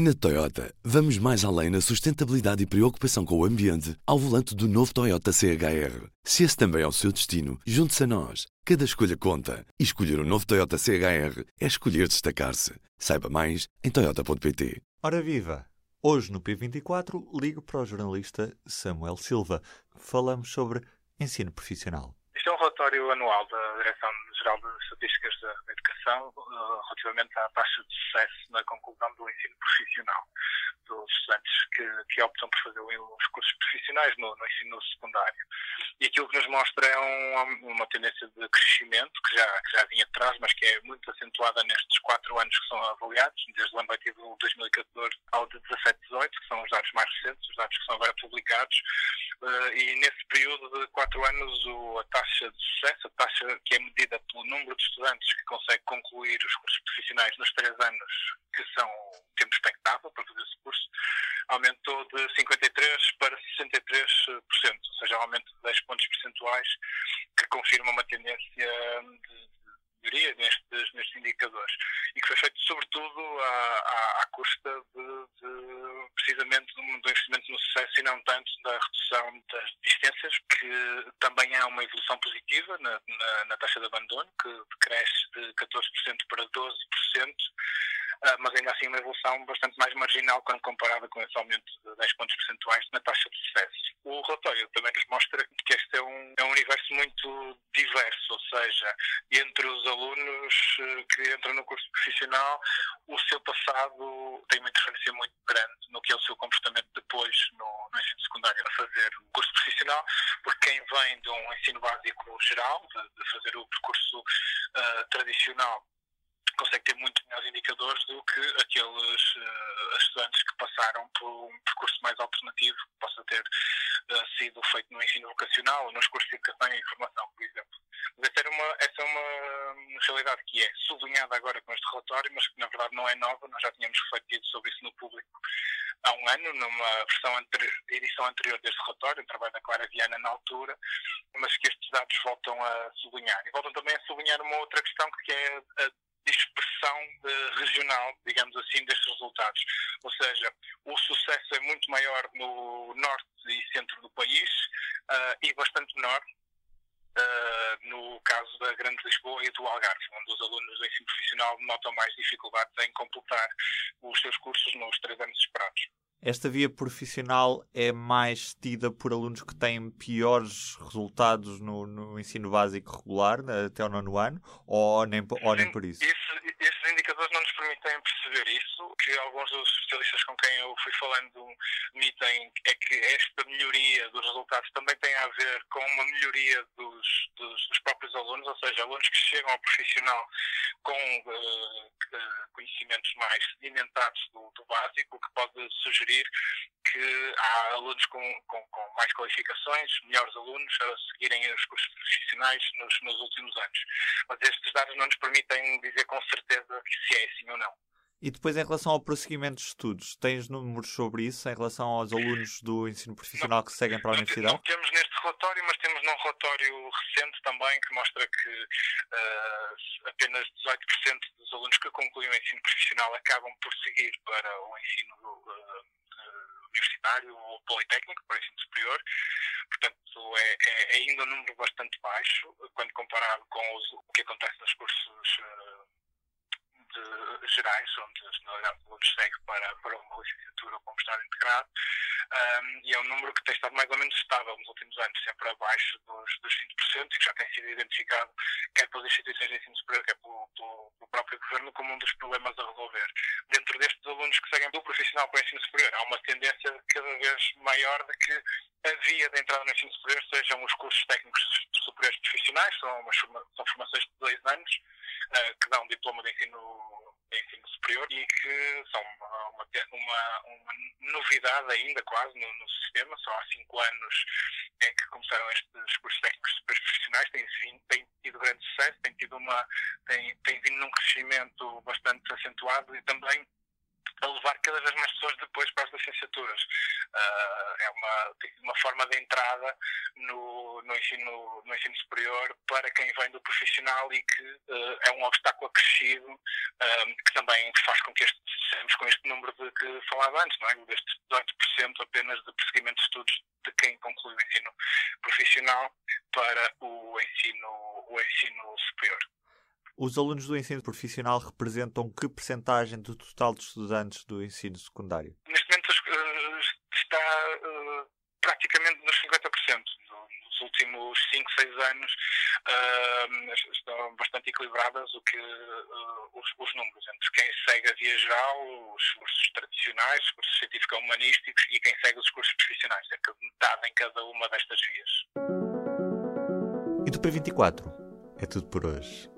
Na Toyota, vamos mais além na sustentabilidade e preocupação com o ambiente ao volante do novo Toyota CHR. Se esse também é o seu destino, junte-se a nós. Cada escolha conta. E escolher o um novo Toyota CHR é escolher destacar-se. Saiba mais em Toyota.pt. Ora viva! Hoje no P24 ligo para o jornalista Samuel Silva. Falamos sobre ensino profissional. É um relatório anual da Direção-Geral de Estatísticas da Educação uh, relativamente à taxa de sucesso na conclusão do ensino profissional dos estudantes que, que optam por fazer os cursos profissionais no, no, ensino secundário. E aquilo que nos mostra é um, uma tendência de crescimento que já, que já vinha atrás, mas que é muito acentuada nestes quatro anos que são avaliados, desde o ano letivo 2014 ao de 17-18, que são os dados mais recentes, os dados que são agora publicados. Uh, e nesse período de quatro anos, a taxa de sucesso, a taxa que é medida pelo número de estudantes que consegue concluir os cursos profissionais nos três anos, que são o tempo expectável para fazer esse curso, aumentou de 53% para 63%, ou seja, um aumento de 10 pontos percentuais, que confirma uma tendência de melhoria nestes, nestes indicadores. E que foi feito sobretudo à, à, à custa de, de, precisamente do investimento no sucesso e não tanto da redução das distâncias, que também há uma evolução positiva na, na, na taxa de abandono, que cresce de 14% para 12%, ah, mas ainda assim uma evolução bastante mais marginal quando comparada com esse aumento de 10 pontos percentuais na taxa de sucesso. O relatório também nos mostra que este é um, é um universo muito diverso, ou seja, entre os alunos eh, que entram no curso profissional, o seu passado tem uma interferência muito grande no que é o seu comportamento depois no, no ensino secundário a fazer o curso profissional, porque quem vem de um ensino básico geral, de, de fazer o percurso uh, tradicional, consegue ter muito melhores indicadores do que aqueles uh, estudantes que passaram por um percurso mais alternativo, que possa ter uh, sido feito no ensino vocacional ou nos cursos de educação e informação, por exemplo. Mas essa, uma, essa é uma realidade que é sublinhada agora com este relatório, mas que na verdade não é nova, nós já tínhamos refletido sobre isso no público há um ano, numa versão edição anterior deste relatório, um trabalho da Clara Viana na altura, mas que estes dados voltam a sublinhar. E voltam também a sublinhar uma outra questão que é a dispersão regional, digamos assim, destes resultados. Ou seja, o sucesso é muito maior no norte e centro do país uh, e bastante menor uh, no caso da Grande Lisboa e do Algarve, onde os alunos do ensino profissional notam mais dificuldades em completar os seus cursos nos três anos esperados. Esta via profissional é mais tida por alunos que têm piores resultados no, no ensino básico regular, até o nono ano, ou nem, ou nem por isso? Esse, esses indicadores não nos permitem perceber isso. que alguns dos especialistas com quem eu fui falando admitem é que esta melhoria dos resultados também tem a ver com uma melhoria dos, dos, dos próprios alunos, ou seja, alunos que chegam ao profissional com uh, conhecimentos mais sedimentados do, do básico, o que pode sugerir que há alunos com, com, com, mais qualificações, melhores alunos, a seguirem os cursos profissionais nos, nos últimos anos. Mas estes dados não nos permitem dizer com certeza se é assim ou não. E depois, em relação ao prosseguimento de estudos, tens números sobre isso, em relação aos alunos do ensino profissional não, que seguem para a universidade? Não temos relatório, mas temos num relatório recente também que mostra que uh, apenas 18% dos alunos que concluem o ensino profissional acabam por seguir para o ensino uh, universitário ou politécnico, para o ensino superior. Portanto, é, é, ainda um número bastante baixo quando comparado com os, o que acontece nos cursos gerais, onde a do aluno segue para, para uma licenciatura um estágio integrado, um, e é um número que tem estado mais ou menos estável nos últimos anos, sempre abaixo dos, dos 20%, e que já tem sido identificado quer pelas instituições de ensino superior, quer pelo, pelo, pelo, próprio governo, como um dos problemas a resolver. Dentro destes alunos que seguem do profissional para o ensino superior, há uma tendência cada vez maior de que a via de entrada no ensino superior sejam os cursos técnicos superiores profissionais, são, umas, são formações de dois anos, uh, que dão diploma de ensino, ensino superior e que são uma, uma, uma novidade ainda quase no, no, sistema, só há cinco anos em que começaram estes cursos técnicos profissionais, têm, têm tido grande sucesso, têm, tido uma, têm vindo num crescimento bastante acentuado e também a levar cada vez mais pessoas depois para as licenciaturas. Uh, é uma, uma forma de entrada no, no, ensino, no ensino superior para quem vem do profissional e que uh, é um obstáculo acrescido um, que também faz com que este, com este número de que falava antes, não é? destes 18% apenas de prosseguimento de estudos de quem conclui o ensino profissional para o ensino, o ensino superior. Os alunos do ensino profissional representam que percentagem do total de estudantes do ensino secundário? Neste momento uh, está uh, praticamente nos 50%. Nos últimos 5, 6 anos uh, estão bastante equilibradas o que, os, os, números entre quem segue a via geral, os cursos tradicionais, os cursos científico-humanísticos e quem segue os cursos profissionais, cerca de metade em cada uma destas vias. E do P24? É tudo por hoje.